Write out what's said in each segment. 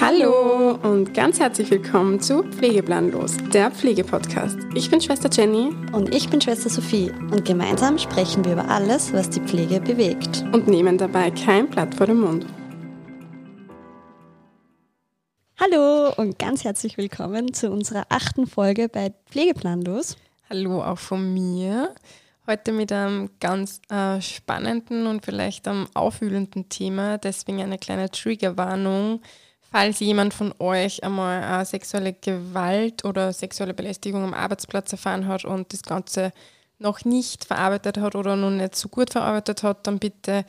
Hallo und ganz herzlich willkommen zu Pflegeplanlos, der Pflegepodcast. Ich bin Schwester Jenny Und ich bin Schwester Sophie und gemeinsam sprechen wir über alles, was die Pflege bewegt. und nehmen dabei kein Blatt vor den Mund. Hallo und ganz herzlich willkommen zu unserer achten Folge bei Pflegeplanlos. Hallo auch von mir. Heute mit einem ganz äh, spannenden und vielleicht einem aufwühlenden Thema. Deswegen eine kleine Triggerwarnung. Falls jemand von euch einmal äh, sexuelle Gewalt oder sexuelle Belästigung am Arbeitsplatz erfahren hat und das Ganze noch nicht verarbeitet hat oder noch nicht so gut verarbeitet hat, dann bitte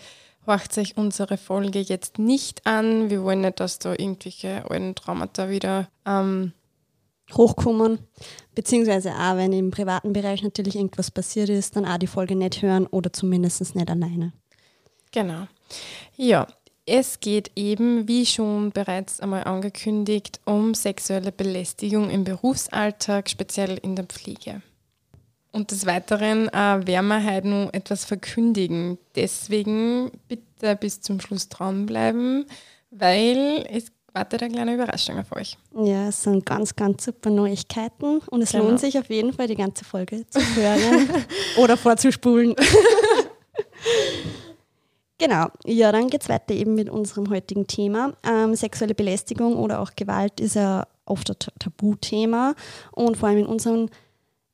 horcht euch unsere Folge jetzt nicht an. Wir wollen nicht, dass da irgendwelche alten Traumata wieder ähm, Hochkommen, beziehungsweise auch, wenn im privaten Bereich natürlich irgendwas passiert ist, dann auch die Folge nicht hören oder zumindest nicht alleine. Genau. Ja, es geht eben, wie schon bereits einmal angekündigt, um sexuelle Belästigung im Berufsalltag, speziell in der Pflege. Und des Weiteren äh, werden wir heute noch etwas verkündigen. Deswegen bitte bis zum Schluss dranbleiben, weil es wartet eine kleine Überraschung auf euch. Ja, es sind ganz, ganz super Neuigkeiten und es Genau. lohnt sich auf jeden Fall, die ganze Folge zu hören oder vorzuspulen. genau, ja, dann geht es weiter eben mit unserem heutigen Thema. Ähm, sexuelle Belästigung oder auch Gewalt ist ja oft ein Ta- Tabuthema und vor allem in unserem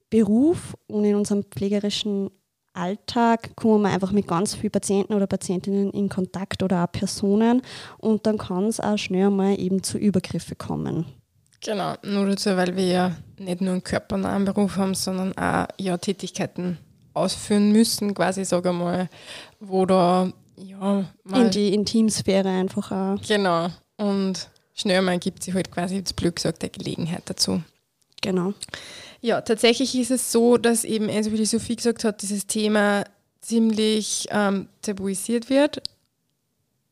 Beruf und in unserem pflegerischen Alltag kommen wir einfach mit ganz vielen Patienten oder Patientinnen in Kontakt oder auch Personen und dann kann es auch schnell mal eben zu Übergriffe kommen. Genau, nur dazu, weil wir ja nicht nur einen körpernahen Beruf haben, sondern auch ja, Tätigkeiten ausführen müssen, quasi, sage ich mal, wo da ja mal in die Intimsphäre einfach auch. Genau. Und schnell mal gibt sich halt quasi jetzt blöd gesagt eine Gelegenheit dazu. Genau. Ja, tatsächlich ist es so, dass eben, also wie die Sophie gesagt hat, dieses Thema ziemlich ähm, tabuisiert wird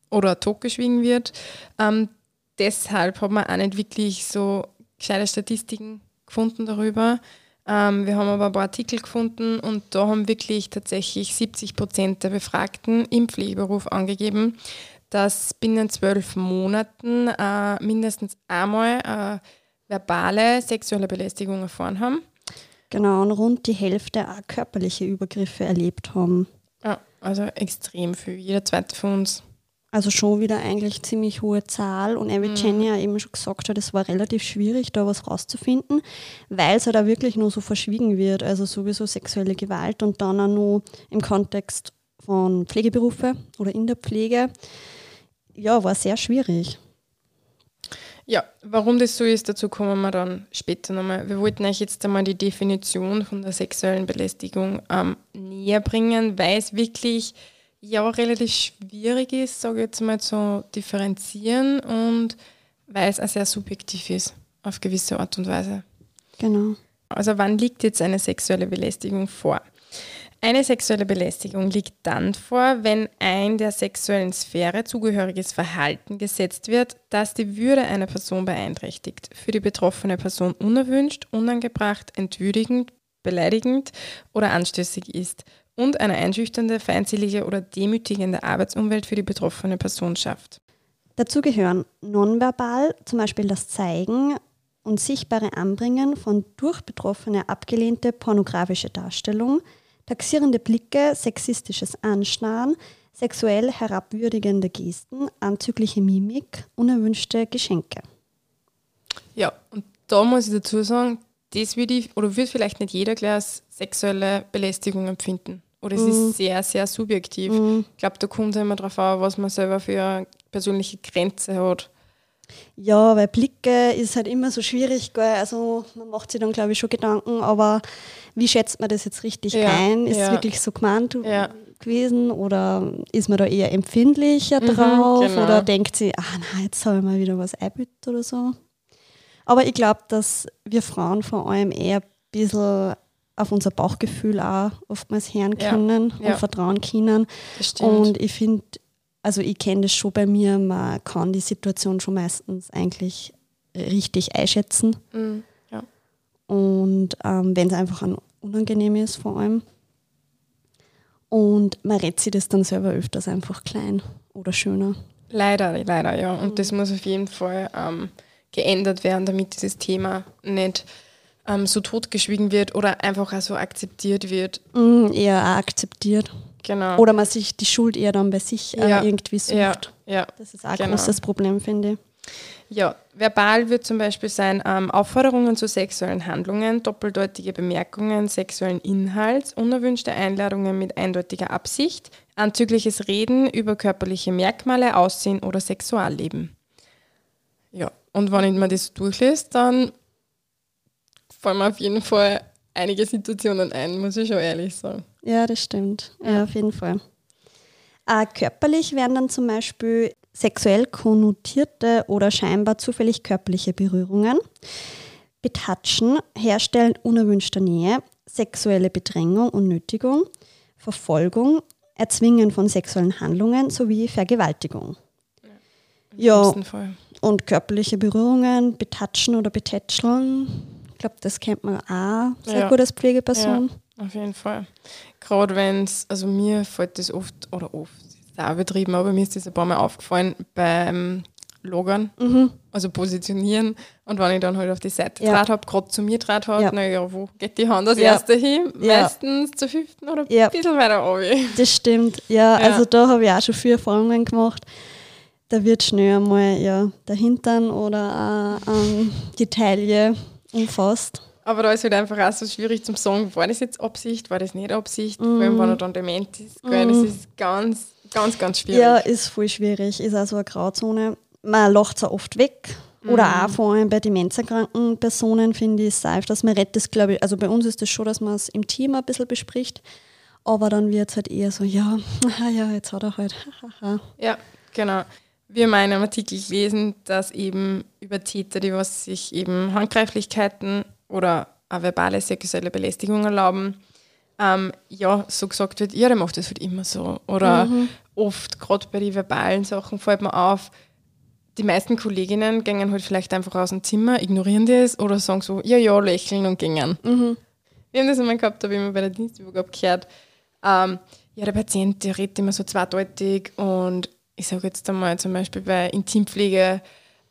oder totgeschwiegen wird. Ähm, deshalb hat man auch nicht wirklich so gescheite Statistiken gefunden darüber. Ähm, wir haben aber ein paar Artikel gefunden und da haben wirklich tatsächlich 70 Prozent der Befragten im Pflegeberuf angegeben, dass binnen zwölf Monaten äh, mindestens einmal äh, verbale sexuelle Belästigung erfahren haben. Genau, und rund die Hälfte auch körperliche Übergriffe erlebt haben. Ja, also extrem viel. Jeder zweite von uns. Also schon wieder eigentlich ziemlich hohe Zahl. Und wie Jenny ja eben schon gesagt hat, es war relativ schwierig, da was rauszufinden, weil es halt auch wirklich nur so verschwiegen wird. Also sowieso sexuelle Gewalt und dann auch nur im Kontext von Pflegeberufe oder in der Pflege. Ja, war sehr schwierig. Ja, warum das so ist, dazu kommen wir dann später nochmal. Wir wollten euch jetzt einmal die Definition von der sexuellen Belästigung ähm, näher bringen, weil es wirklich ja relativ schwierig ist, sage ich jetzt mal zu differenzieren und weil es auch sehr subjektiv ist, auf gewisse Art und Weise. Genau. Also wann liegt jetzt eine sexuelle Belästigung vor? Eine sexuelle Belästigung liegt dann vor, wenn ein der sexuellen Sphäre zugehöriges Verhalten gesetzt wird, das die Würde einer Person beeinträchtigt, für die betroffene Person unerwünscht, unangebracht, entwürdigend, beleidigend oder anstößig ist und eine einschüchternde, feindselige oder demütigende Arbeitsumwelt für die betroffene Person schafft. Dazu gehören nonverbal, zum Beispiel das Zeigen und sichtbare Anbringen von durch Betroffene abgelehnte pornografische Darstellung, taxierende Blicke, sexistisches Anstarren, sexuell herabwürdigende Gesten, anzügliche Mimik, unerwünschte Geschenke. Ja, und da muss ich dazu sagen, das würde ich, oder wird vielleicht nicht jeder gleich als sexuelle Belästigung empfinden. Oder es ist sehr, sehr subjektiv. Ich glaube, da kommt es immer darauf an, was man selber für eine persönliche Grenze hat. Ja, weil Blicke ist halt immer so schwierig, gell? also man macht sich dann glaube ich schon Gedanken, aber wie schätzt man das jetzt richtig Ja, ein? Ist es ja. wirklich so gemeint Ja. gewesen oder ist man da eher empfindlicher drauf genau. oder denkt sie, ah nein, jetzt habe ich mal wieder was einbüht oder so. Aber ich glaube, dass wir Frauen vor allem eher ein bisschen auf unser Bauchgefühl auch oftmals hören Ja, können ja. und vertrauen können. Und ich finde, also ich kenne das schon bei mir, man kann die Situation schon meistens eigentlich richtig einschätzen. Mhm, ja. Und ähm, wenn es einfach unangenehm ist vor allem. Und man redet sich das dann selber öfters einfach klein oder schöner. Leider, leider, ja. Und das muss auf jeden Fall ähm, geändert werden, damit dieses Thema nicht ähm, so totgeschwiegen wird oder einfach auch so akzeptiert wird. Mm, eher akzeptiert. Genau. Oder man sich die Schuld eher dann bei sich äh, Ja. irgendwie sucht. ja, ja. Das ist auch ein Genau. großes Problem, finde ich. Ja, verbal wird zum Beispiel sein ähm, Aufforderungen zu sexuellen Handlungen, doppeldeutige Bemerkungen sexuellen Inhalts, unerwünschte Einladungen mit eindeutiger Absicht, anzügliches Reden über körperliche Merkmale, Aussehen oder Sexualleben. Ja, und wenn ich mir das durchlese, dann fallen mir auf jeden Fall einige Situationen ein, muss ich schon ehrlich sagen. Ja, das stimmt. Ja, auf jeden Fall. Äh, körperlich werden dann zum Beispiel sexuell konnotierte oder scheinbar zufällig körperliche Berührungen, Betatschen, Herstellen unerwünschter Nähe, sexuelle Bedrängung und Nötigung, Verfolgung, Erzwingen von sexuellen Handlungen sowie Vergewaltigung. Ja. Fall. Und körperliche Berührungen, Betatschen oder Betätscheln, ich glaube, das kennt man auch sehr Ja. gut als Pflegeperson. Auf jeden Fall. Gerade wenn es, also mir fällt das oft, oder oft, ist auch übertrieben, aber mir ist das ein paar Mal aufgefallen beim Logern, Mhm. also positionieren. Und wenn ich dann halt auf die Seite Ja. draht habe, gerade zu mir draht habe, Ja. naja, wo geht die Hand als Ja. erste hin? Ja. Meistens zur fünften oder Ja. ein bisschen weiter runter. Das stimmt. Ja, Ja. also da habe ich auch schon viele Erfahrungen gemacht. Da wird schnell einmal ja, der Hintern oder auch ähm, die Taille umfasst. Aber da ist halt einfach auch so schwierig zum sagen, war das jetzt Absicht, war das nicht Absicht, vor allem wenn er dann dement ist. Gell? Das ist ganz, ganz, ganz schwierig. Mhm. Ja, ist voll schwierig. Ist auch so eine Grauzone. Man lacht es auch oft weg. Oder Mhm. auch vor allem bei demenzerkranken Personen finde ich es safe, dass man das, glaube ich, also bei uns ist das schon, dass man es im Team ein bisschen bespricht. Aber dann wird es halt eher so, ja, ah ja, jetzt hat er halt. Ja, genau. Wir in einem Artikel gelesen, dass eben über Täter, die was sich eben Handgreiflichkeiten oder auch verbale sexuelle Belästigung erlauben, ähm, ja, so gesagt wird, ja, der macht das halt immer so. Oder oft, gerade bei den verbalen Sachen, fällt mir auf, die meisten Kolleginnen gehen halt vielleicht einfach aus dem Zimmer, ignorieren das oder sagen so, ja, ja, lächeln und gehen. Wir haben das einmal gehabt, da habe ich immer bei der Dienstübergabe gehört, ähm, ja, der Patient, der redet immer so zweideutig und ich sage jetzt einmal zum Beispiel bei Intimpflege,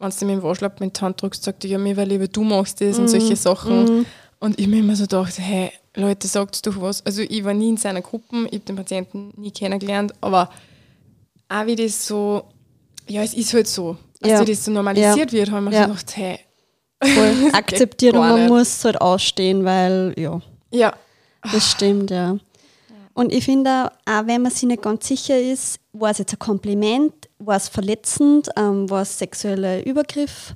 wenn du ihm im Waschlappen mit der Hand drückst, sagt er, ja, mir wäre lieber, du machst das und solche Sachen. Und ich mir immer so gedacht, hey, Leute, sagt doch was. Also ich war nie in seiner Gruppe, ich habe den Patienten nie kennengelernt, aber auch wie das so, ja, es ist halt so, dass Ja. das so normalisiert wird, haben wir Ja. so gedacht, hey, Voll akzeptiert und man nicht. muss es halt ausstehen, weil ja, ja, das stimmt, ja. Und ich finde auch, wenn man sich nicht ganz sicher ist, war es jetzt ein Kompliment, war es verletzend, ähm, war es sexueller Übergriff,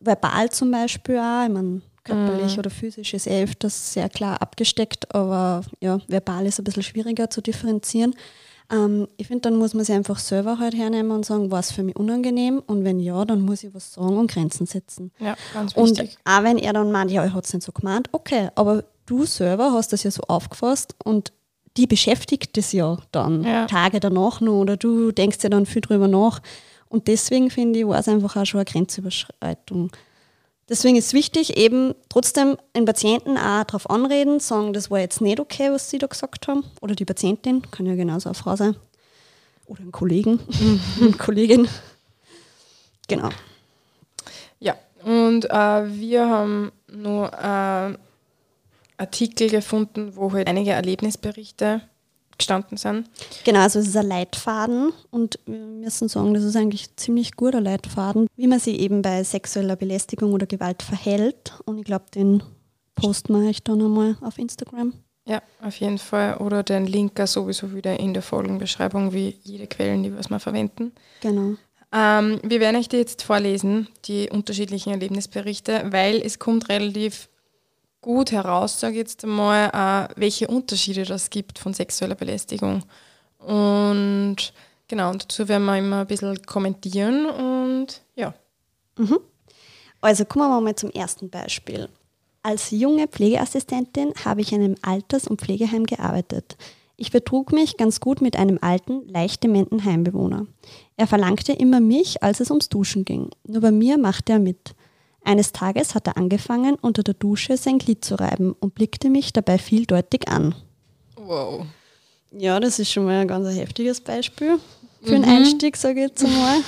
verbal zum Beispiel auch, ich meine, körperlich oder physisch ist eh öfters sehr klar abgesteckt, aber ja, verbal ist ein bisschen schwieriger zu differenzieren. Ähm, ich finde, dann muss man sich einfach selber halt hernehmen und sagen, war es für mich unangenehm und wenn ja, dann muss ich was sagen und Grenzen setzen. ja, ganz Und wichtig. auch wenn er dann meint, ja, er hat es nicht so gemeint, okay, aber du selber hast das ja so aufgefasst und die beschäftigt das ja dann Ja. Tage danach noch oder du denkst ja dann viel drüber nach. Und deswegen finde ich, war es einfach auch schon eine Grenzüberschreitung. Deswegen ist es wichtig, eben trotzdem den Patienten auch darauf anreden, sagen, das war jetzt nicht okay, was sie da gesagt haben. Oder die Patientin, kann ja genauso eine Frau sein. Oder ein Kollegen, eine Kollegin. Genau. Ja, und äh, wir haben nur äh, Artikel gefunden, wo halt einige Erlebnisberichte gestanden sind. Genau, also es ist ein Leitfaden und wir müssen sagen, das ist eigentlich ein ziemlich guter Leitfaden, wie man sich eben bei sexueller Belästigung oder Gewalt verhält. Und ich glaube, den posten wir euch dann einmal auf Instagram. Ja, auf jeden Fall. Oder den Link sowieso wieder in der Folgenbeschreibung, wie jede Quellen, die was wir verwenden. Genau. Ähm, wir werden euch die jetzt vorlesen, die unterschiedlichen Erlebnisberichte, weil es kommt relativ gut heraus, sage ich jetzt einmal, äh, welche Unterschiede das gibt von sexueller Belästigung. Und genau, und dazu werden wir immer ein bisschen kommentieren und ja. Also kommen wir mal zum ersten Beispiel. Als junge Pflegeassistentin habe ich in einem Alters- und Pflegeheim gearbeitet. Ich betrug mich ganz gut mit einem alten, leicht dementen Heimbewohner. Er verlangte immer mich, als es ums Duschen ging. Nur bei mir machte er mit. Eines Tages hat er angefangen, unter der Dusche sein Glied zu reiben und blickte mich dabei vieldeutig an. Wow. Ja, das ist schon mal ein ganz heftiges Beispiel für einen Einstieg, sage ich jetzt einmal.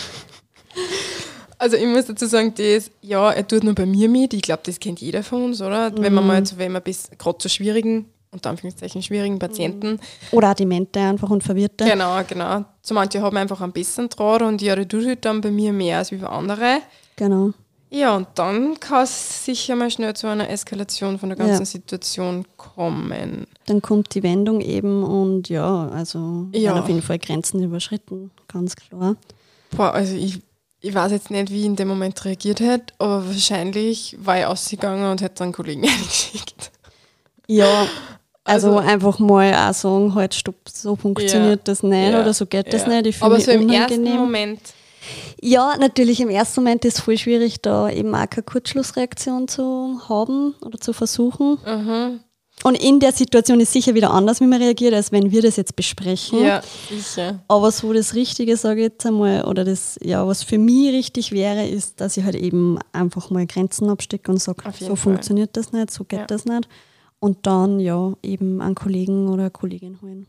Also ich muss dazu sagen, das, ja, er tut nur bei mir mit. Ich glaube, das kennt jeder von uns, oder? Wenn man mal, so, wenn man bis gerade zu schwierigen, unter Anführungszeichen schwierigen Patienten, Oder auch Demente einfach und Verwirrte. genau, genau. So manche haben einfach einen besseren Draht und ja, der tut halt dann bei mir mehr als wie bei anderen. Genau. Ja, und dann kann es sicher mal schnell zu einer Eskalation von der ganzen Ja. Situation kommen. Dann kommt die Wendung eben und ja, also Ja. auf jeden Fall Grenzen überschritten, ganz klar. Boah, also ich, ich weiß jetzt nicht, wie ich in dem Moment reagiert hätte, aber wahrscheinlich war ich ausgegangen und hätte einen Kollegen eingeschickt. Ja, also, Also- einfach mal auch sagen, halt stopp, so funktioniert das nicht Ja, oder so geht das ja. nicht. Ich Aber so im ersten. Moment, Ja, natürlich im ersten Moment ist es voll schwierig, da eben auch keine Kurzschlussreaktion zu haben oder zu versuchen. mhm. Und in der Situation ist sicher wieder anders, wie man reagiert, als wenn wir das jetzt besprechen. ja, sicher. Aber so das Richtige, sage ich jetzt einmal, oder das, ja, was für mich richtig wäre, ist, dass ich halt eben einfach mal Grenzen abstecke und sage, so Fall. funktioniert das nicht, so geht Ja. das nicht. Und dann ja eben einen Kollegen oder eine Kollegin holen.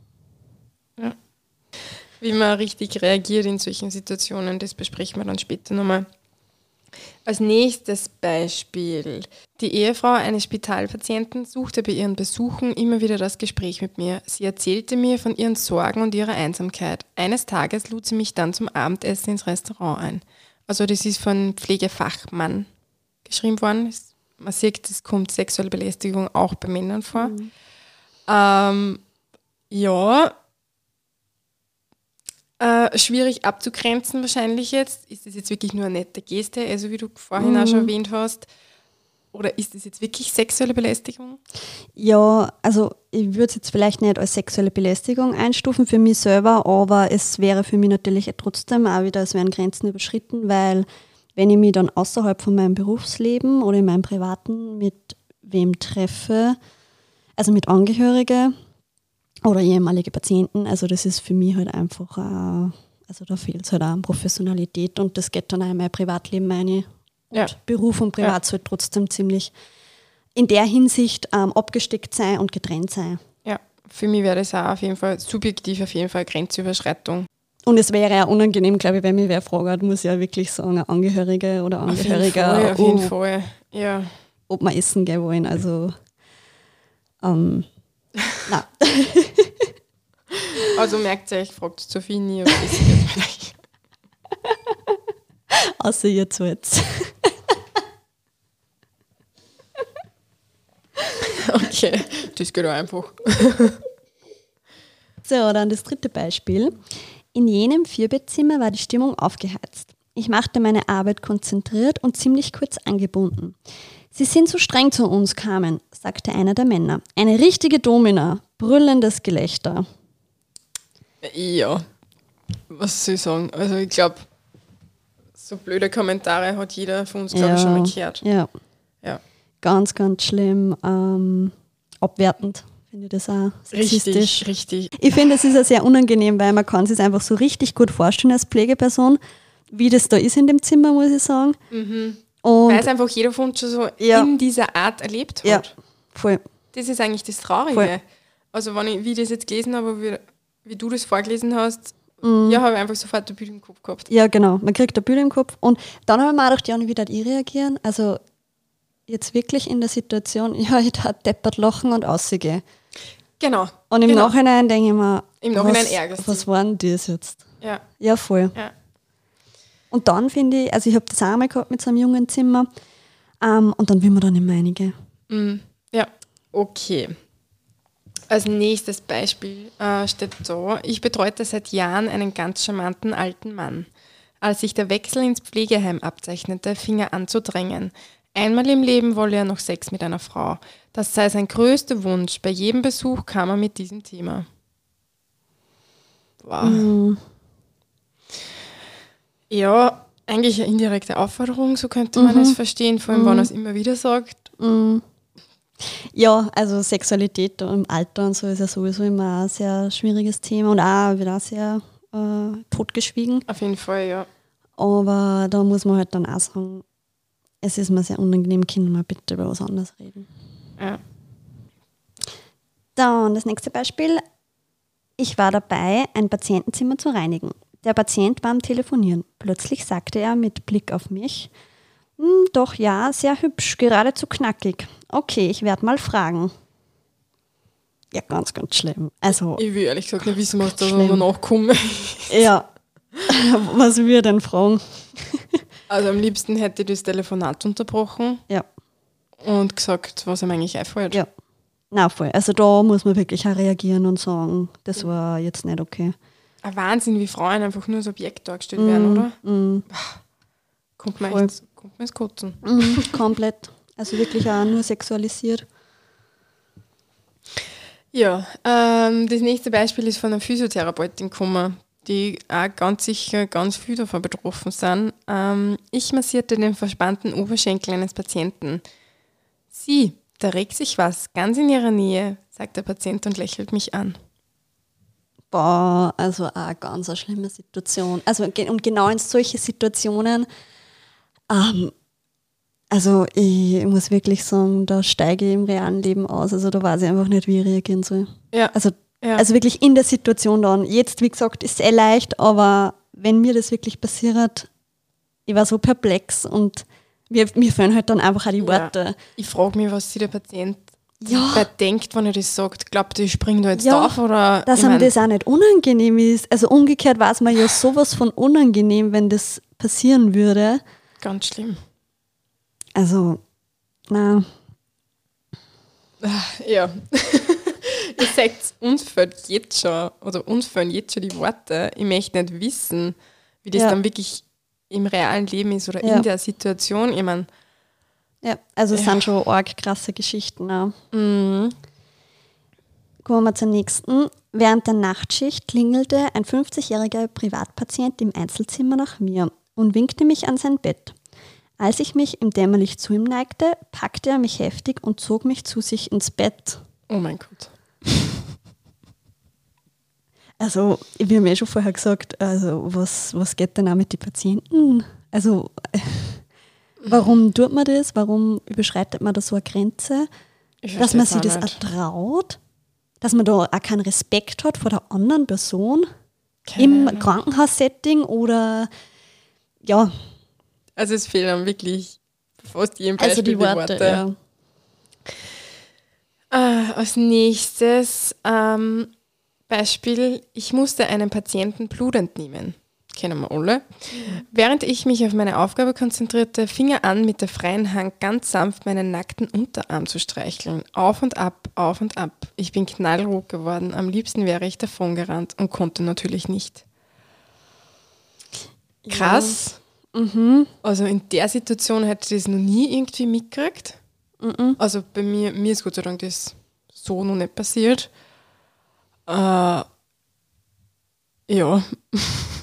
Wie man richtig reagiert in solchen Situationen, das besprechen wir dann später nochmal. Als nächstes Beispiel. Die Ehefrau eines Spitalpatienten suchte bei ihren Besuchen immer wieder das Gespräch mit mir. Sie erzählte mir von ihren Sorgen und ihrer Einsamkeit. Eines Tages lud sie mich dann zum Abendessen ins Restaurant ein. Also das ist von Pflegefachmann geschrieben worden. Man sieht, es kommt sexuelle Belästigung auch bei Männern vor. Ähm, ja, äh, schwierig abzugrenzen wahrscheinlich jetzt. Ist das jetzt wirklich nur eine nette Geste, also wie du vorhin auch schon erwähnt hast? Oder ist das jetzt wirklich sexuelle Belästigung? Ja, also ich würde es jetzt vielleicht nicht als sexuelle Belästigung einstufen für mich selber, aber es wäre für mich natürlich trotzdem auch wieder, es wären Grenzen überschritten, weil wenn ich mich dann außerhalb von meinem Berufsleben oder in meinem Privaten mit wem treffe, also mit Angehörige oder ehemalige Patienten, also das ist für mich halt einfach, äh, also da fehlt es halt auch an Professionalität und das geht dann auch in mein Privatleben. Und Ja. Beruf und Privat soll trotzdem ziemlich in der Hinsicht ähm, abgesteckt sein und getrennt sein. Ja, für mich wäre das auch auf jeden Fall subjektiv auf jeden Fall Grenzüberschreitung. Und es wäre ja unangenehm, glaube ich, wenn mich wer fragt, muss ich ja wirklich sagen, Angehörige oder Auf jeden Angehöriger, Fall, auf jeden Fall. Ja. ob wir essen gehen wollen. Also, ähm, na, Also merkt ihr, ich fragt Sophie nie, aber ist jetzt vielleicht. außer ihr zu jetzt. Okay, das geht auch einfach. So, dann das dritte Beispiel. In jenem Vierbettzimmer war die Stimmung aufgeheizt. Ich machte meine Arbeit konzentriert und ziemlich kurz angebunden. Sie sind so streng zu uns, Carmen, sagte einer der Männer. Eine richtige Domina. Brüllendes Gelächter. Ja, was soll ich sagen? Also ich glaube, so blöde Kommentare hat jeder von uns, glaube ich, schon mal gehört. Ja, Ja. ganz, ganz schlimm. Ähm, abwertend finde ich das auch. sexistisch. Richtig, richtig. Ich finde, es ist ja sehr unangenehm, weil man kann sich einfach so richtig gut vorstellen als Pflegeperson, wie das da ist in dem Zimmer, muss ich sagen. Und Weil es einfach jeder von uns schon so Ja. in dieser Art erlebt hat. ja, voll. Das ist eigentlich das Traurige. Voll. Also wenn ich, wie ich das jetzt gelesen habe, wie, wie du das vorgelesen hast, Mhm. ja, habe ich einfach sofort ein Bild im Kopf gehabt. Ja, genau. Man kriegt ein Bild im Kopf. Und dann habe ich mir auch gedacht, ja, wie darf ich reagieren? Also jetzt wirklich in der Situation, ja, ich darf deppert lachen und ausgehen. Genau. Und im genau. Nachhinein denke ich mir, Im Nachhinein was, ärgerst was war denn das jetzt? Ja, Ja, voll. ja. Und dann finde ich, also ich habe das auch mal gehabt mit so einem jungen Zimmer, ähm, und dann will man dann immer einige. Mm, ja, okay. Als nächstes Beispiel äh, steht da, ich betreute seit Jahren einen ganz charmanten alten Mann. Als sich der Wechsel ins Pflegeheim abzeichnete, fing er an zu drängen. Einmal im Leben wolle er noch Sex mit einer Frau. Das sei sein größter Wunsch. Bei jedem Besuch kam er mit diesem Thema. Wow. Ja, eigentlich eine indirekte Aufforderung, so könnte man es verstehen, vor allem wenn er es immer wieder sagt. Ja, also Sexualität im Alter und so ist ja sowieso immer ein sehr schwieriges Thema und auch wieder sehr äh, totgeschwiegen. Auf jeden Fall, ja. Aber da muss man halt dann auch sagen, es ist mir sehr unangenehm, können wir bitte über was anderes reden. Ja. Dann das nächste Beispiel. Ich war dabei, ein Patientenzimmer zu reinigen. Der Patient war am Telefonieren. Plötzlich sagte er mit Blick auf mich, "Hm, doch ja, sehr hübsch, geradezu knackig. Okay, ich werde mal fragen. Ja, ganz, ganz schlimm. Also, Ich will ehrlich gesagt nicht wissen, was da noch nachkommt. ja, was ich denn fragen? Also am liebsten hätte ich das Telefonat unterbrochen Ja, und gesagt, was ihm eigentlich einfällt. ja. Na voll. Also da muss man wirklich auch reagieren und sagen, das war jetzt nicht okay. Ein Wahnsinn, wie Frauen einfach nur als Objekt dargestellt werden, oder? Mm, Kommt Voll. echt kommt mir ins Kotzen. mm, komplett. Also wirklich auch nur sexualisiert. Ja, ähm, das nächste Beispiel ist von einer Physiotherapeutin gekommen, die auch ganz sicher ganz viel davon betroffen sind. Ähm, ich massierte den verspannten Oberschenkel eines Patienten. Sie, da regt sich was, ganz in ihrer Nähe, sagt der Patient und lächelt mich an. Boah, also eine ganz eine schlimme Situation. Also und genau in solche Situationen, ähm, also ich muss wirklich sagen, da steige ich im realen Leben aus. Also da weiß ich einfach nicht, wie ich reagieren soll. Ja, Also, ja. also wirklich in der Situation dann. Jetzt, wie gesagt, ist es eh leicht, aber wenn mir das wirklich passiert, ich war so perplex und mir, mir fehlen halt dann einfach auch die Ja. Worte. ich frage mich, was sich der Patient Ja. dabei denkt, wenn er das sagt. Glaubt er, ich springe da jetzt Ja, auf? Oder, Dass einem mein, das auch nicht unangenehm ist. Also umgekehrt war es mir ja sowas von unangenehm, wenn das passieren würde. Ganz schlimm. Also, na, Ja. Ihr seht, uns fehlt jetzt schon, oder uns fehlen jetzt schon die Worte. Ich möchte nicht wissen, wie das Ja. dann wirklich im realen Leben ist oder Ja. in der Situation. Ich meine, ja, also es Ja. sind schon arg krasse Geschichten. Auch. mm, Kommen wir zur nächsten. Während der Nachtschicht klingelte ein 50-jähriger Privatpatient im Einzelzimmer nach mir und winkte mich an sein Bett. Als ich mich im Dämmerlicht zu ihm neigte, packte er mich heftig und zog mich zu sich ins Bett. oh mein Gott. Also, wir haben ja schon vorher gesagt, also was, was geht denn auch mit den Patienten? Also, warum tut man das? Warum überschreitet man da so eine Grenze? Dass man sich das nicht. ertraut? Dass man da auch keinen Respekt hat vor der anderen Person? Keine Im. Krankenhaussetting oder ja, Also es fehlen wirklich fast jedem also Beispiel die Worte. Ja. Ah, als nächstes ähm, Beispiel, ich musste einem Patienten Blut entnehmen. Kennen wir alle. Während ich mich auf meine Aufgabe konzentrierte, fing er an, mit der freien Hand ganz sanft meinen nackten Unterarm zu streicheln. Auf und ab, auf und ab. Ich bin knallrot geworden. Am liebsten wäre ich davongerannt und konnte natürlich nicht. Krass. Mhm. Also in der Situation hätte ich das noch nie irgendwie mitgekriegt. Mhm. Also bei mir, mir ist Gott sei Dank das so noch nicht passiert. Äh, ja.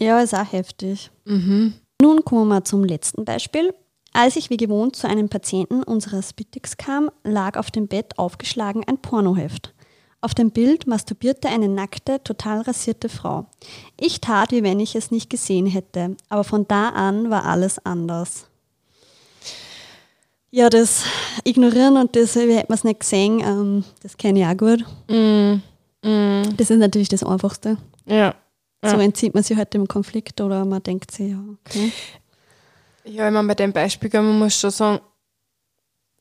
Ja, ist auch heftig. Mhm. Nun kommen wir zum letzten Beispiel. Als ich wie gewohnt zu einem Patienten unserer Spitix kam, lag auf dem Bett aufgeschlagen ein Pornoheft. Auf dem Bild masturbierte eine nackte, total rasierte Frau. Ich tat, wie wenn ich es nicht gesehen hätte, aber von da an war alles anders. Ja, das Ignorieren und das, wie hätte man es nicht gesehen, ähm, das kenne ich auch gut. Mm, mm, Das ist natürlich das Einfachste. ja. So Ja. entzieht man sich halt dem Konflikt oder man denkt sich, ja, okay. Ja, ich meine, bei dem Beispiel, man muss schon sagen,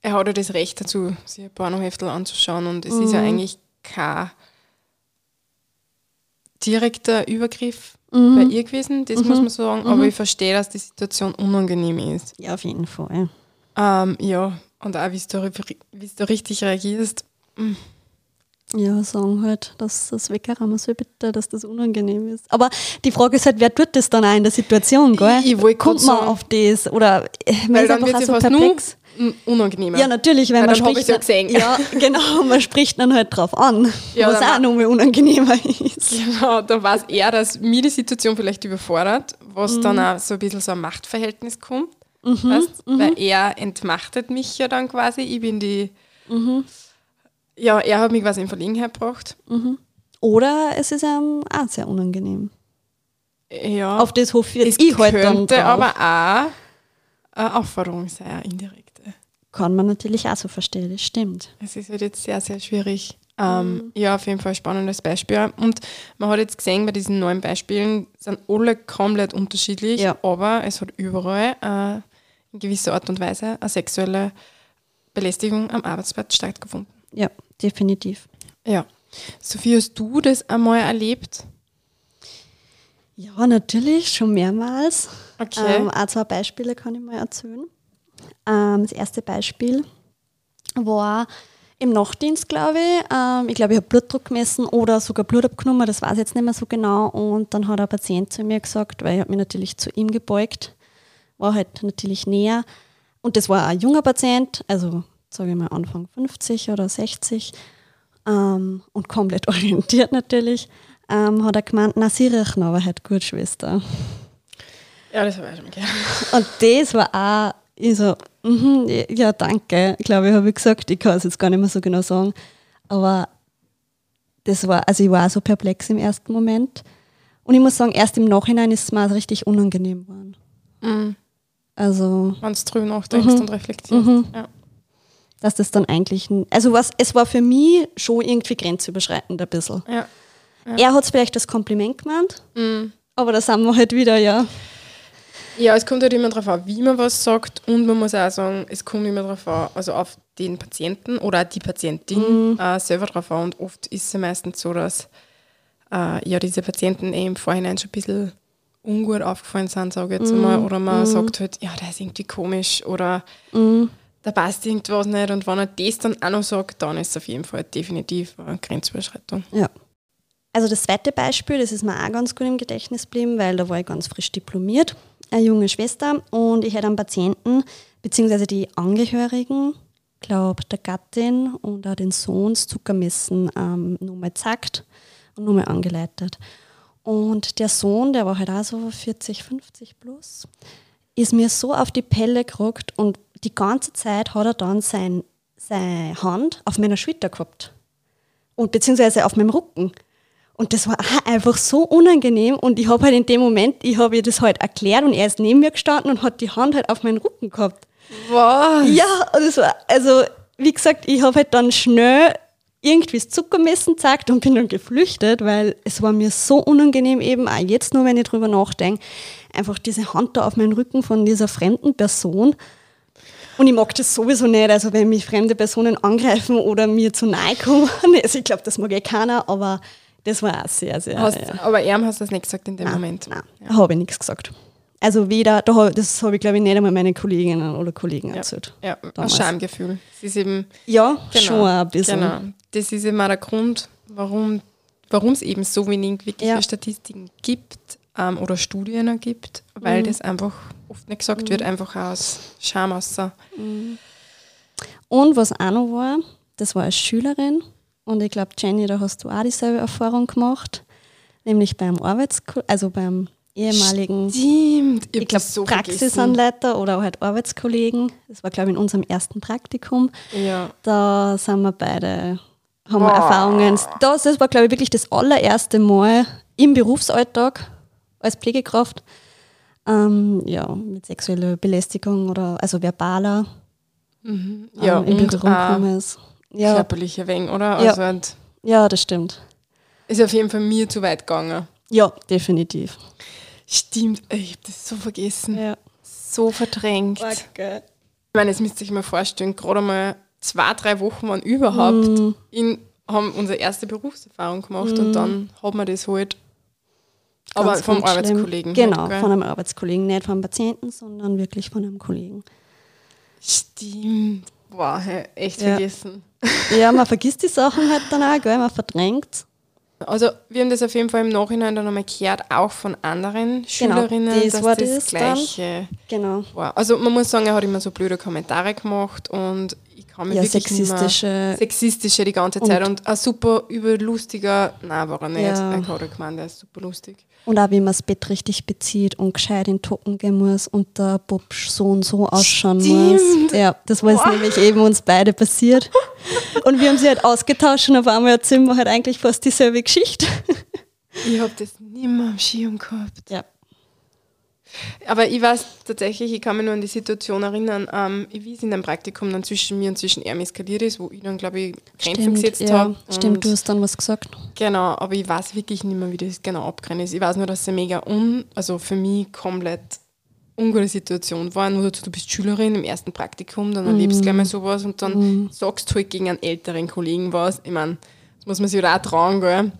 er hat ja das Recht dazu, sich ein Pornoheftel anzuschauen und es ist ja Mhm. eigentlich kein direkter Übergriff Mhm. bei ihr gewesen, das muss man sagen, aber Mhm. ich verstehe, dass die Situation unangenehm ist. Ja, auf jeden Fall. Ähm, ja, und auch, wie du, wie du richtig reagierst. Ja, sagen halt, dass das wegräumen soll, bitte, dass das unangenehm ist. Aber die Frage ist halt, wer tut das dann auch in der Situation, gell? Ich- ich Kommt man auf das? Oder äh, man ist einfach auch so perplex. un- unangenehmer. Ja, natürlich, wenn Weil man dann spricht. ich's ja gesehen. Ja, genau, man spricht dann halt drauf an, Ja, was auch ma- nochmal unangenehmer ist. Genau, da weiß er, dass mir die Situation vielleicht überfordert, was Mhm. dann auch so ein bisschen so ein Machtverhältnis kommt. weißt? Mhm. Weil er entmachtet mich ja dann quasi. Ich bin die. Mhm. Ja, er hat mich quasi in Verlegenheit gebracht. Oder es ist einem auch sehr unangenehm. Ja. Auf das hoffe es jetzt ich halt dann könnte drauf. aber auch eine Aufforderung sein, eine indirekte. Kann man natürlich auch so verstehen, das stimmt. Es ist halt jetzt sehr, sehr schwierig. Ähm, Ja, auf jeden Fall ein spannendes Beispiel. Und man hat jetzt gesehen, bei diesen neuen Beispielen sind alle komplett unterschiedlich, Ja. aber es hat überall äh, in gewisser Art und Weise eine sexuelle Belästigung am Arbeitsplatz stattgefunden. Ja, definitiv. Ja. Sophie, hast du das einmal erlebt? Ja, natürlich, schon mehrmals. Okay. Ähm, auch zwei Beispiele kann ich mal erzählen. Ähm, das erste Beispiel war im Nachtdienst, glaube ich. Ähm, ich glaube, ich habe Blutdruck gemessen oder sogar Blut abgenommen, das weiß ich jetzt nicht mehr so genau. Und dann hat ein Patient zu mir gesagt, weil ich habe mich natürlich zu ihm gebeugt, war halt natürlich näher. Und das war ein junger Patient, also sage ich mal Anfang 50 oder 60 ähm, und komplett orientiert natürlich. Ähm, hat er gemeint, na, sie riechen aber halt gut, Schwester. ja, das habe ich schon gehört. Und das war auch, ich so, mhm, ja, danke, glaube ich, habe ich gesagt. Ich kann es jetzt gar nicht mehr so genau sagen. Aber das war, also ich war auch so perplex im ersten Moment. Und ich muss sagen, erst im Nachhinein ist es mir auch richtig unangenehm geworden. Mhm. Also, Wenn du drüber nachdenkst Mhm. und reflektierst. Mhm. Ja. Dass das dann eigentlich, also was, es war für mich schon irgendwie grenzüberschreitend ein bisschen. Ja. Er hat es vielleicht als Kompliment gemeint, Mhm. aber da sind wir halt wieder, ja. Ja, es kommt halt immer darauf an, wie man was sagt und man muss auch sagen, es kommt immer darauf an, also auf den Patienten oder auch die Patientin äh, selber drauf an und oft ist es ja meistens so, dass äh, ja diese Patienten eh im Vorhinein schon ein bisschen ungut aufgefallen sind, sage ich jetzt mal, oder man sagt halt, ja, der ist irgendwie komisch oder da passt irgendwas nicht und wenn er das dann auch noch sagt, dann ist es auf jeden Fall definitiv eine Grenzüberschreitung. Ja. Also das zweite Beispiel, das ist mir auch ganz gut im Gedächtnis geblieben, weil da war ich ganz frisch diplomiert, eine junge Schwester und ich hätte einen Patienten, beziehungsweise die Angehörigen, glaube der Gattin und auch den Sohn das Zuckermessen ähm, nochmal gezeigt und nochmal angeleitet. Und der Sohn, der war halt auch so 40, 50 plus, ist mir so auf die Pelle gerückt und die ganze Zeit hat er dann sein, seine Hand auf meiner Schulter gehabt und beziehungsweise auf meinem Rücken. Und das war einfach so unangenehm und ich habe halt in dem Moment, ich habe ihr das halt erklärt und er ist neben mir gestanden und hat die Hand halt auf meinen Rücken gehabt. Was? Ja, das war, also wie gesagt, ich habe halt dann schnell irgendwie das Zuckermessen gezeigt und bin dann geflüchtet, weil es war mir so unangenehm eben, auch jetzt nur, wenn ich drüber nachdenke, einfach diese Hand da auf meinen Rücken von dieser fremden Person. Und ich mag das sowieso nicht, also wenn mich fremde Personen angreifen oder mir zu nahe kommen. Also ich glaube, das mag eh keiner, aber das war auch sehr, sehr. Hast, ja. Aber ihm hast du das nicht gesagt in dem Nein, Moment. Nein, habe ich nichts gesagt. Also weder, da das habe ich glaube ich nicht einmal meinen Kolleginnen oder Kollegen erzählt. Ja, ein damals. Schamgefühl. Es ist eben Ja, Genau, schon ein bisschen. Genau. Das ist immer der Grund, warum es eben so wenig wirkliche Ja. Statistiken gibt ähm, oder Studien auch gibt, weil Mhm. das einfach oft nicht gesagt wird, einfach aus Scham außer. Und was auch noch war, das war als Schülerin. Und ich glaube, Jenny, da hast du auch dieselbe Erfahrung gemacht. Nämlich beim Arbeitsko also beim ehemaligen, Stimmt, ich glaube, Praxisanleiter oder halt Arbeitskollegen. Das war, glaube ich, in unserem ersten Praktikum. Ja. Da sind wir beide, haben wir Boah. Erfahrungen. Das, das war, glaube ich, wirklich das allererste Mal im Berufsalltag als Pflegekraft. Ähm, ja, mit sexueller Belästigung oder also verbaler Mhm. Ja, ähm, in und Berührung auch gekommen ist. Ja, körperliche Weng, oder? Ja. Also ja, das stimmt. ist auf jeden Fall mir zu weit gegangen. Ja, definitiv. Stimmt, ich habe das so vergessen. Ja. So verdrängt. Ich meine, jetzt müsst ihr euch mal vorstellen, gerade mal zwei, drei Wochen waren überhaupt, Mhm. in, haben unsere erste Berufserfahrung gemacht und dann hat man das halt, aber Ganz, vom ganz. Arbeitskollegen. Genau, gell? von einem Arbeitskollegen, nicht vom Patienten, sondern wirklich von einem Kollegen. Stimmt. Boah, hey, echt Ja. vergessen. Ja, man vergisst die Sachen halt dann auch, gell? man verdrängt. Also wir haben das auf jeden Fall im Nachhinein dann nochmal gehört, auch von anderen Schülerinnen, Genau, das dass war das, das dann. Gleiche Genau. war. Also man muss sagen, er hat immer so blöde Kommentare gemacht und ich kann mich Ja, wirklich sexistische. sexistische die ganze Zeit und ein super überlustiger, nein, war er nicht, Ja. hat gemeint, er ist super lustig. Und auch wie man das Bett richtig bezieht und gescheit in Tocken gehen muss und der Bubsch so und so ausschauen Stimmt. muss. Ja, das war jetzt nämlich eben uns beide passiert. Und wir haben sie halt ausgetauscht und auf einmal erzählen wir halt eigentlich fast dieselbe Geschichte. Ich habe das nicht mehr am Schirm gehabt. Ja. Aber ich weiß tatsächlich, ich kann mich nur an die Situation erinnern, ähm, wie es in einem Praktikum dann zwischen mir und zwischen ihm eskaliert ist, wo ich dann, glaube ich, Grenzen Stimmt, gesetzt ja, habe. stimmt, du hast dann was gesagt. Genau, aber ich weiß wirklich nicht mehr, wie das genau abgerannt ist. Ich weiß nur, dass es eine mega un, also für mich komplett ungute Situation war. Nur dazu, du bist Schülerin im ersten Praktikum, dann erlebst du gleich mal sowas und dann sagst du halt gegen einen älteren Kollegen was. Ich meine, das muss man sich auch trauen, gell?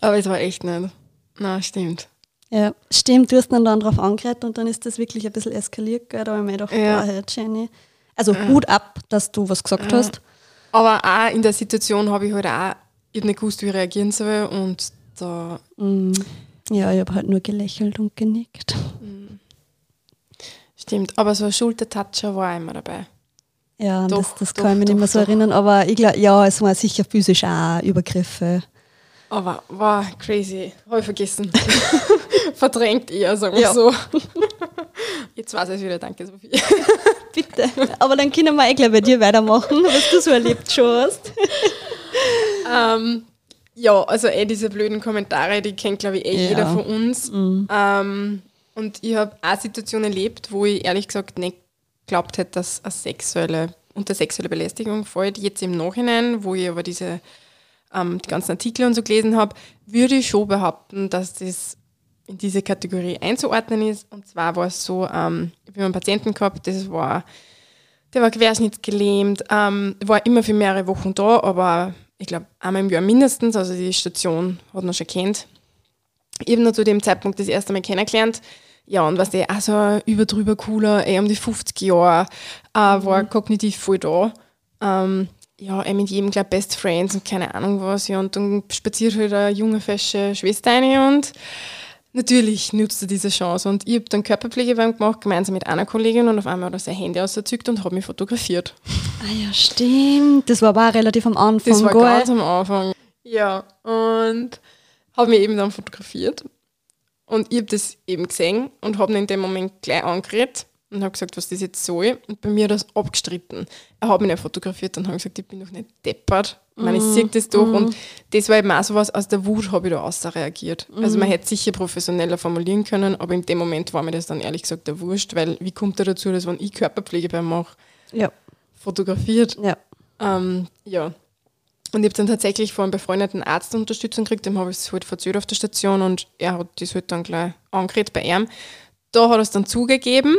Aber es war echt nicht. Na, stimmt. Ja, stimmt, du hast dann, dann drauf angeredet und dann ist das wirklich ein bisschen eskaliert, gell? da habe ich mir gedacht, Ja. hey, Jenny. Also Hut ab, dass du was gesagt hast. Aber auch in der Situation habe ich halt auch, ich nicht gewusst, wie ich reagieren soll und da, Mm. Ja, ich habe halt nur gelächelt und genickt. stimmt. Aber so ein Schultertatscher war auch immer dabei. Ja, Doch, das, das doch, kann ich mich nicht doch, mehr so erinnern, aber ich glaube, ja, es waren sicher physisch auch Übergriffe. Aber war crazy. Habe ich vergessen. Verdrängt eher, sagen wir Ja. so. Jetzt weiß ich es wieder, danke Sophie. Bitte. Aber dann können wir eh gleich bei dir weitermachen, was du so erlebt schon hast. ähm, ja, also eh diese blöden Kommentare, die kennt glaube ich eh Ja. jeder von uns. Ähm, und ich habe auch Situationen erlebt, wo ich ehrlich gesagt nicht geglaubt hätte, dass eine sexuelle, unter sexuelle Belästigung fällt. Jetzt im Nachhinein, wo ich aber diese ähm, die ganzen Artikel und so gelesen habe, würde ich schon behaupten, dass das in diese Kategorie einzuordnen ist. Und zwar war es so, ähm, ich habe einen Patienten gehabt, das war, der war querschnittsgelähmt, ähm, war immer für mehrere Wochen da, aber ich glaube einmal im Jahr mindestens, also die Station hat man schon kennt. Ihn zu dem Zeitpunkt das erste Mal kennengelernt. Ja, und was der auch so überdrüber cooler, eh um die 50 Jahre, äh, war kognitiv voll da. Ähm, ja, er mit jedem gleich Best Friends und keine Ahnung was. Ja, und dann spaziert halt eine junge, fesche Schwester rein und natürlich nutzt er diese Chance. Und ich habe dann Körperpflege bei ihm gemacht, gemeinsam mit einer Kollegin und auf einmal hat er sein Handy ausgezückt und hat mich fotografiert. Ah ja, stimmt. Das war aber auch relativ am Anfang. Das war ganz am Anfang. Ja, und habe mich eben dann fotografiert. Und ich habe das eben gesehen und habe ihn in dem Moment gleich angeredet und habe gesagt, was das jetzt soll. Und bei mir hat er das abgestritten. Er hat mich nicht fotografiert und habe gesagt, ich bin doch nicht deppert. Ich meine, ich sehe das doch. Und das war eben auch sowas, aus der Wut habe ich da außer reagiert. Also man hätte sicher professioneller formulieren können, aber in dem Moment war mir das dann ehrlich gesagt der Wurscht, weil wie kommt er dazu, dass wenn ich Körperpflege beim mache, Ja, fotografiert? ja. Ähm, ja. Und ich habe dann tatsächlich von einem befreundeten Arzt Unterstützung gekriegt, dem habe ich es halt verzögert auf der Station und er hat das halt dann gleich angeredet bei ihm. Da hat er es dann zugegeben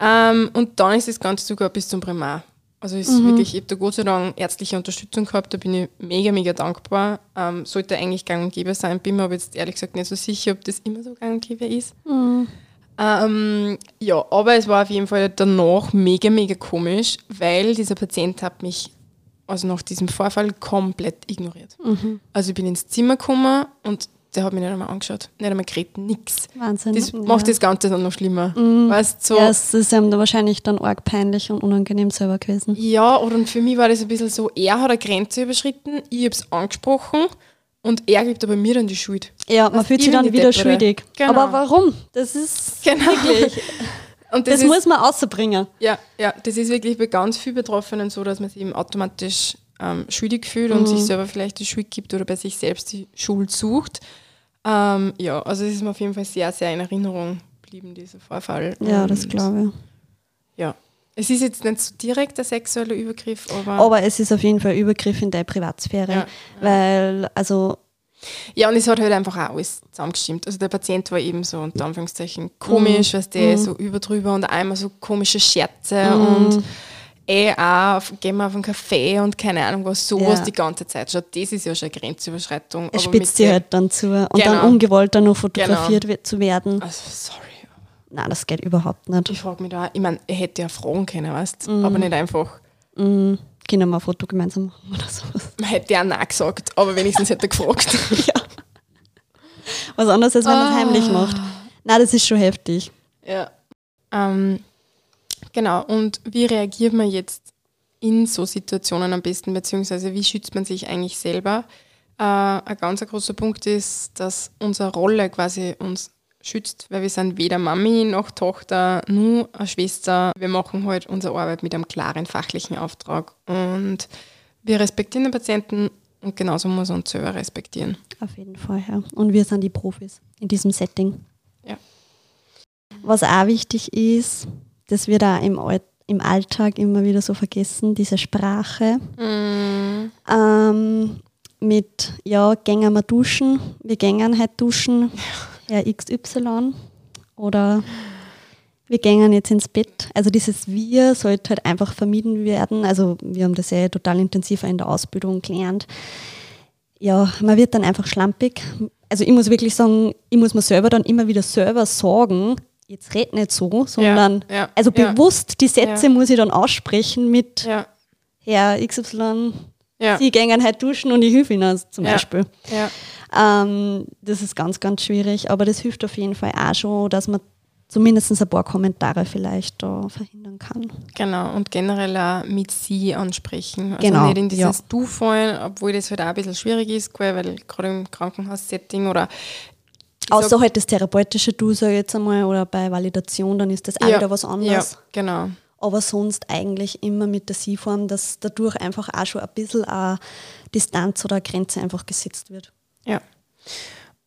ähm, und dann ist das Ganze sogar bis zum Primar. Also ist wirklich, ich habe da Gott sei Dank ärztliche Unterstützung gehabt, da bin ich mega, mega dankbar. Ähm, sollte eigentlich gang und gäbe sein, bin mir aber jetzt ehrlich gesagt nicht so sicher, ob das immer so gang und gäbe ist. Ähm, ja, aber es war auf jeden Fall danach mega, mega komisch, weil dieser Patient hat mich also nach diesem Vorfall komplett ignoriert. Also ich bin ins Zimmer gekommen und der hat mich nicht einmal angeschaut, nicht einmal geredet, nix. Wahnsinn. Das ja. macht das Ganze dann noch schlimmer. Weißt so, Ja, es ist ihm da wahrscheinlich dann arg peinlich und unangenehm selber gewesen. Ja, oder für mich war das ein bisschen so, er hat eine Grenze überschritten, ich habe es angesprochen und er gibt aber mir dann die Schuld. Ja, man Was fühlt ich sich dann wieder Deppere. schuldig. Genau. Aber warum? Das ist Genau. wirklich, Und das, ist, muss man außerbringen. Ja, ja, das ist wirklich bei ganz vielen Betroffenen so, dass man sich eben automatisch ähm, schuldig fühlt und sich selber vielleicht die Schuld gibt oder bei sich selbst die Schuld sucht. Ähm, ja, also es ist mir auf jeden Fall sehr, sehr in Erinnerung geblieben, dieser Vorfall. Ja, das Und, glaube Ja. Es ist jetzt nicht so direkt der sexuelle Übergriff, aber, ich. Aber es ist auf jeden Fall Übergriff in deine Privatsphäre. Ja, Weil, also, ja, und es hat halt einfach auch alles zusammengestimmt. Also der Patient war eben so unter Anführungszeichen komisch, Mhm. was der so überdrüber und einmal so komische Scherze und eh auch, gehen wir auf einen Café und keine Ahnung was, sowas Ja. die ganze Zeit. Schon, das ist ja schon eine Grenzüberschreitung. es spitzt der- halt dann zu. Und Genau. dann ungewollt dann noch fotografiert we- zu werden. Also, sorry. Nein, das geht überhaupt nicht. Ich frage mich da, ich meine, er hätte ja fragen können, weißt aber nicht einfach. Mhm. Können wir ein Foto gemeinsam machen oder sowas. Man hätte ja Nein gesagt, aber wenigstens hätte er gefragt. ja. Was anderes, als wenn man es Ah. heimlich macht. Nein, das ist schon heftig. Ja. Ähm, genau, und wie reagiert man jetzt in so Situationen am besten, beziehungsweise wie schützt man sich eigentlich selber? Äh, ein ganz großer Punkt ist, dass unsere Rolle quasi uns schützt, weil wir sind weder Mami noch Tochter, nur eine Schwester. Wir machen halt unsere Arbeit mit einem klaren fachlichen Auftrag und wir respektieren den Patienten und genauso muss er uns selber respektieren. Auf jeden Fall, ja. Und wir sind die Profis in diesem Setting. Was auch wichtig ist, das wird auch im, All im Alltag immer wieder so vergessen, diese Sprache. Mhm. Ähm, mit, ja, gängen wir duschen, wir gängen halt duschen, Herr XY. Oder wir gängen jetzt ins Bett. Also dieses Wir sollte halt einfach vermieden werden. Also wir haben das ja total intensiver in der Ausbildung gelernt. Ja, man wird dann einfach schlampig. Also ich muss wirklich sagen, ich muss mir selber dann immer wieder selber sagen, jetzt red nicht so, sondern ja, also ja. bewusst die Sätze muss ich dann aussprechen mit Ja, Herr XY, Sie gängen halt duschen und ich helfe Ihnen zum. Beispiel. Ähm, das ist ganz, ganz schwierig, aber das hilft auf jeden Fall auch schon, dass man zumindest ein paar Kommentare vielleicht da verhindern kann. Genau, und generell auch mit sie ansprechen. Also Genau, nicht in dieses ja. Du fallen, obwohl das halt auch ein bisschen schwierig ist, weil gerade im Krankenhaussetting oder Außer sag- halt das therapeutische Du, sag ich jetzt einmal, oder bei Validation, dann ist das auch Ja, wieder was anderes. Ja, genau. Aber sonst eigentlich immer mit der Sie-Form, dass dadurch einfach auch schon ein bisschen eine Distanz oder eine Grenze einfach gesetzt wird. Ja.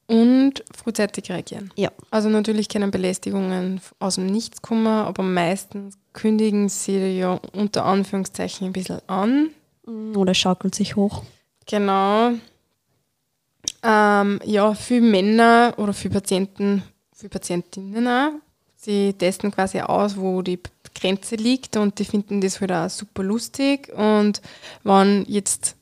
Und frühzeitig reagieren. Ja. Also natürlich können Belästigungen aus dem Nichts kommen, aber meistens kündigen sie ja unter Anführungszeichen ein bisschen an. Oder schaukelt sich hoch. Genau. Ähm, ja, für Männer oder für Patienten, für Patientinnen auch. Sie testen quasi aus, wo die Grenze liegt und die finden das halt auch super lustig. Und wenn jetzt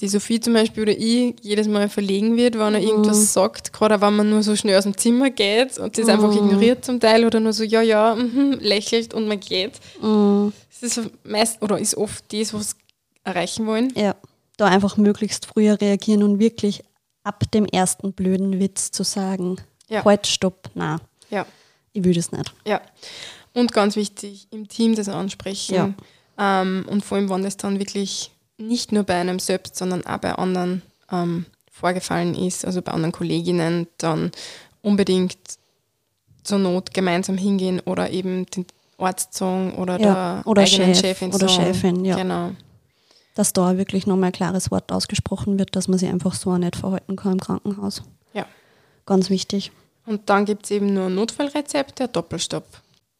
die Sophie zum Beispiel oder ich jedes Mal verlegen wird, wenn er irgendwas sagt, gerade wenn man nur so schnell aus dem Zimmer geht und das einfach ignoriert zum Teil oder nur so, ja, ja, mhm, lächelt und man geht. Mhm. Das ist meist oder ist oft das, was sie erreichen wollen. Ja, da einfach möglichst früher reagieren und wirklich ab dem ersten blöden Witz zu sagen, Ja. halt, stopp, na, Ja. ich will das nicht. Ja. Und ganz wichtig, im Team das ansprechen. Ähm, und vor allem, wenn das dann wirklich nicht nur bei einem selbst, sondern auch bei anderen ähm, vorgefallen ist, also bei anderen Kolleginnen, dann unbedingt zur Not gemeinsam hingehen oder eben den Arzt sagen oder Ja, der oder eigenen Chef Chefin oder sagen. Chefin, ja. Genau. Dass da wirklich nochmal ein klares Wort ausgesprochen wird, dass man sich einfach so auch nicht verhalten kann im Krankenhaus. Ja. Ganz wichtig. Und dann gibt es eben nur Notfallrezepte, Doppelstopp.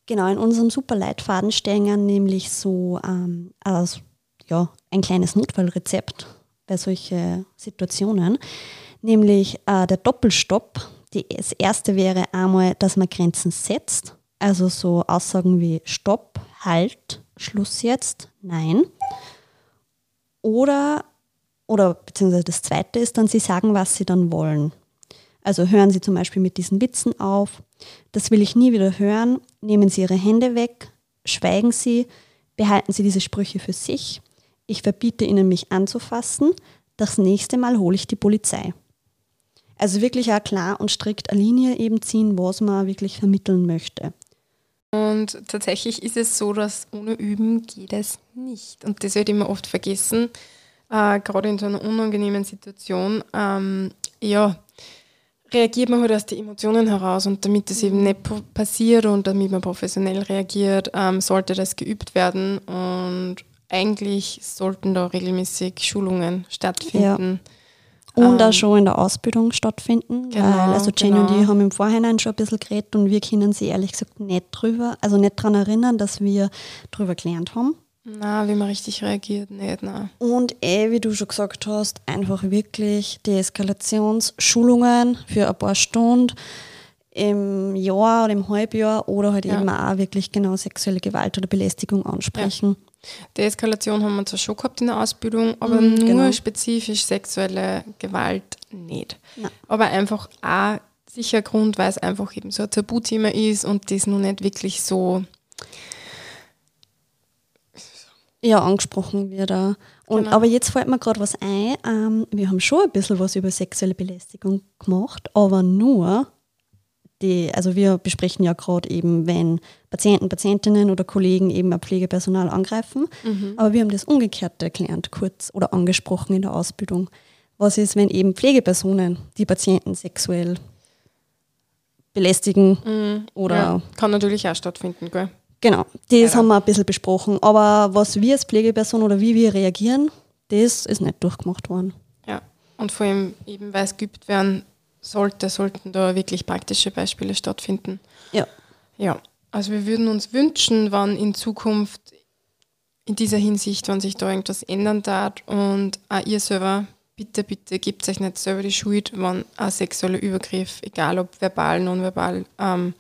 Genau, in unserem Superleitfaden stehen ja nämlich so ähm, also, ja, ein kleines Notfallrezept bei solchen Situationen. Nämlich äh, der Doppelstopp. Die, das erste wäre einmal, dass man Grenzen setzt. Also so Aussagen wie Stopp, Halt, Schluss jetzt, Nein. Oder, oder beziehungsweise das zweite ist dann, sie sagen, was sie dann wollen. Also hören Sie zum Beispiel mit diesen Witzen auf. Das will ich nie wieder hören. Nehmen Sie Ihre Hände weg. Schweigen Sie. Behalten Sie diese Sprüche für sich. Ich verbiete Ihnen, mich anzufassen. Das nächste Mal hole ich die Polizei. Also wirklich auch klar und strikt eine Linie eben ziehen, was man wirklich vermitteln möchte. Und tatsächlich ist es so, dass ohne Üben geht es nicht. Und das wird immer oft vergessen, äh, gerade in so einer unangenehmen Situation. Ähm, ja, reagiert man halt aus den Emotionen heraus und damit das eben nicht po- passiert und damit man professionell reagiert, ähm, sollte das geübt werden und eigentlich sollten da regelmäßig Schulungen stattfinden. Und Ähm, auch schon in der Ausbildung stattfinden. genau, weil also Jenny und genau. ich haben im Vorhinein schon ein bisschen geredet und wir können sie ehrlich gesagt nicht drüber, also nicht daran erinnern, dass wir drüber gelernt haben. Na, wie man richtig reagiert, nicht, na. Und eh, wie du schon gesagt hast, einfach wirklich Deeskalationsschulungen für ein paar Stunden im Jahr oder im Halbjahr oder halt Ja. eben auch wirklich genau sexuelle Gewalt oder Belästigung ansprechen. Deeskalation haben wir zwar schon gehabt in der Ausbildung, aber Mhm, nur genau. spezifisch sexuelle Gewalt nicht. Nein. Aber einfach auch sicher Grund, weil es einfach eben so ein Tabuthema ist und das noch nicht wirklich so. Ja, angesprochen wird da. Und, Genau. Aber jetzt fällt mir gerade was ein. Ähm, wir haben schon ein bisschen was über sexuelle Belästigung gemacht, aber nur die, also wir besprechen ja gerade eben, wenn Patienten, Patientinnen oder Kollegen eben ein Pflegepersonal angreifen. Aber wir haben das Umgekehrte gelernt, kurz oder angesprochen in der Ausbildung. Was ist, wenn eben Pflegepersonen die Patienten sexuell belästigen oder Ja, kann natürlich auch stattfinden, gell? Genau, das Ja. haben wir ein bisschen besprochen. Aber was wir als Pflegeperson oder wie wir reagieren, das ist nicht durchgemacht worden. Ja. Und vor allem eben, weil es geübt werden sollte, sollten da wirklich praktische Beispiele stattfinden. Ja. Ja, also wir würden uns wünschen, wann in Zukunft in dieser Hinsicht, wenn sich da irgendwas ändern darf und auch ihr selber, bitte, bitte gebt euch nicht selber die Schuld, wenn ein sexueller Übergriff, egal ob verbal, nonverbal, ähm,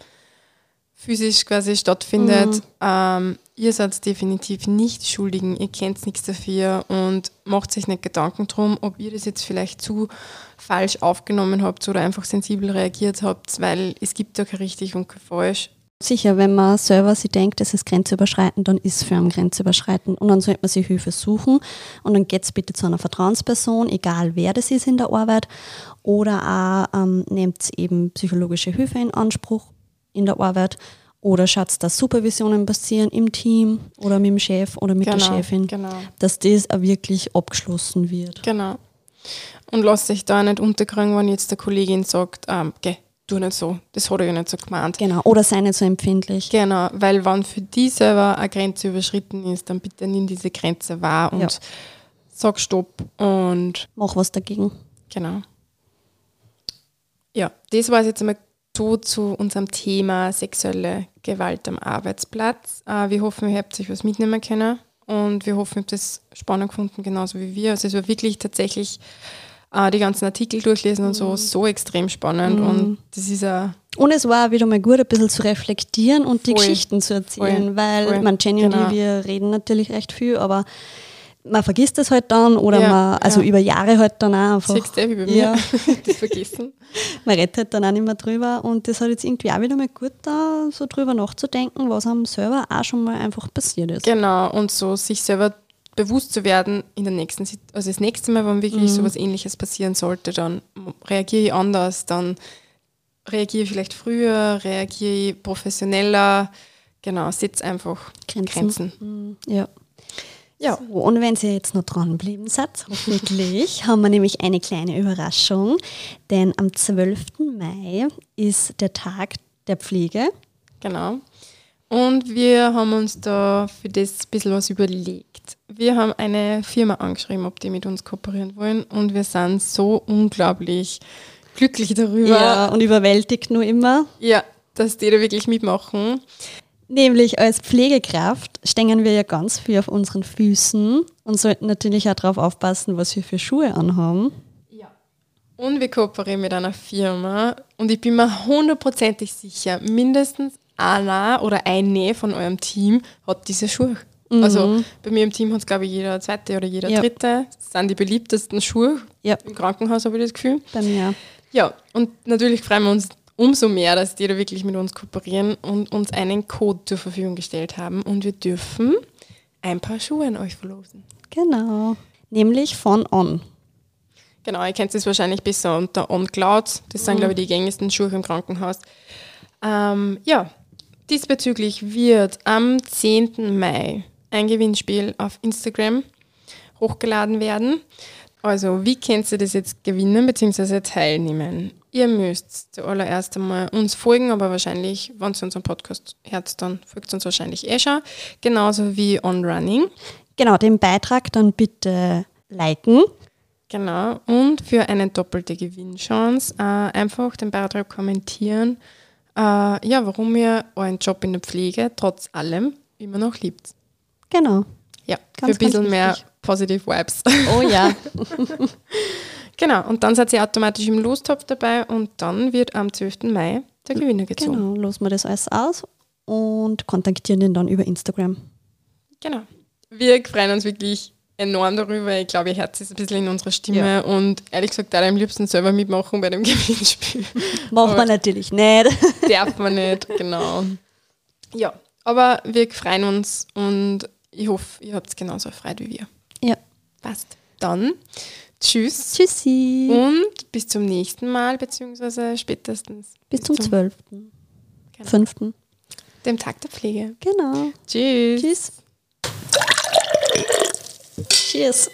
physisch quasi stattfindet. Mhm. Ähm, ihr seid definitiv nicht Schuldigen, ihr kennt nichts dafür und macht euch nicht Gedanken drum, ob ihr das jetzt vielleicht zu falsch aufgenommen habt oder einfach sensibel reagiert habt, weil es gibt da kein richtig und kein falsch. Sicher, wenn man selber sich denkt, es ist grenzüberschreitend, dann ist es für einen grenzüberschreitend und dann sollte man sich Hilfe suchen und dann geht es bitte zu einer Vertrauensperson, egal wer das ist in der Arbeit oder auch ähm, nehmt eben psychologische Hilfe in Anspruch in der Arbeit oder schaut, dass Supervisionen passieren im Team oder mit dem Chef oder mit der Chefin, genau. dass das auch wirklich abgeschlossen wird. Genau. Und lasst euch da nicht unterkriegen, wenn jetzt der Kollegin sagt, ähm, geh, tu nicht so, das hat er ja nicht so gemeint. Genau, oder sei nicht so empfindlich. Genau, weil wenn für die selber eine Grenze überschritten ist, dann bitte nimm diese Grenze wahr und Ja. sag Stopp und Mach was dagegen. genau. Ja, das war es jetzt einmal so zu unserem Thema sexuelle Gewalt am Arbeitsplatz. Äh, wir hoffen, ihr habt euch was mitnehmen können und wir hoffen, ihr habt es spannend gefunden, genauso wie wir. Also es war wirklich tatsächlich äh, die ganzen Artikel durchlesen und so, so extrem spannend und das ist ein Und es war auch wieder mal gut, ein bisschen zu reflektieren und die Voll. Geschichten zu erzählen, Voll. weil Voll. man Jenny Genau. und ich, wir reden natürlich recht viel, aber man vergisst es halt dann oder Ja, man, also ja. über Jahre halt dann auch einfach, Siehst du, wie bei mir, Ja. das vergessen. man redet halt dann auch nicht mehr drüber und das hat jetzt irgendwie auch wieder mal gut da, so drüber nachzudenken, was am selber auch schon mal einfach passiert ist. Genau, und so sich selber bewusst zu werden in der nächsten also das nächste Mal, wenn wirklich Mhm. sowas ähnliches passieren sollte, dann reagiere ich anders, dann reagiere ich vielleicht früher, reagiere ich professioneller. Genau, setz einfach Grenzen. Grenzen. Ja. Ja. So, und wenn ihr jetzt noch dranbleiben seid, hoffentlich, haben wir nämlich eine kleine Überraschung. Denn am 12. Mai ist der Tag der Pflege. Genau. Und wir haben uns da für das ein bisschen was überlegt. Wir haben eine Firma angeschrieben, ob die mit uns kooperieren wollen. Und wir sind so unglaublich glücklich darüber, Ja, und überwältigt nur immer. ja dass die da wirklich mitmachen. Nämlich als Pflegekraft stehen wir ja ganz viel auf unseren Füßen und sollten natürlich auch darauf aufpassen, was wir für Schuhe anhaben. Und wir kooperieren mit einer Firma und ich bin mir hundertprozentig sicher, mindestens einer oder eine von eurem Team hat diese Schuhe. Also bei mir im Team hat es, glaube ich, jeder zweite oder jeder Ja. dritte. Das sind die beliebtesten Schuhe Ja, im Krankenhaus, habe ich das Gefühl. bei mir. Ja, und natürlich freuen wir uns umso mehr, dass die da wirklich mit uns kooperieren und uns einen Code zur Verfügung gestellt haben. Und wir dürfen ein paar Schuhe an euch verlosen. Genau. Nämlich von On. Genau, ihr kennt es wahrscheinlich besser unter OnCloud. Das sind, glaube ich, die gängigsten Schuhe im Krankenhaus. Ähm, ja, diesbezüglich wird am 10. Mai ein Gewinnspiel auf Instagram hochgeladen werden. Also, wie könnt ihr das jetzt gewinnen bzw. teilnehmen? Ihr müsst zuallererst einmal uns folgen, aber wahrscheinlich, wenn ihr unseren Podcast hört, dann folgt uns wahrscheinlich eh schon. Genauso wie On Running. Genau, den Beitrag dann bitte liken. Genau. Und für eine doppelte Gewinnchance äh, einfach den Beitrag kommentieren, äh, ja, warum ihr euren Job in der Pflege trotz allem immer noch liebt. Genau. Ja, Ganz, für ein bisschen mehr positive Vibes. Oh ja. genau. Und dann seid ihr automatisch im Lostopf dabei und dann wird am 12. Mai der Gewinner gezogen. genau, losen wir das alles aus und kontaktieren den dann über Instagram. Genau. Wir freuen uns wirklich enorm darüber. Ich glaube, ihr hört es ein bisschen in unserer Stimme Ja. und ehrlich gesagt, da am liebsten selber mitmachen bei dem Gewinnspiel. Machen wir Aber- natürlich nicht. Darf man nicht, genau. Ja, aber wir freuen uns und ich hoffe, ihr habt es genauso erfreut wie wir. Ja. Passt. Dann tschüss Tschüssi. und bis zum nächsten Mal, beziehungsweise spätestens Bis zum 12. Genau. 5. dem Tag der Pflege. Genau. Tschüss. Tschüss. Cheers.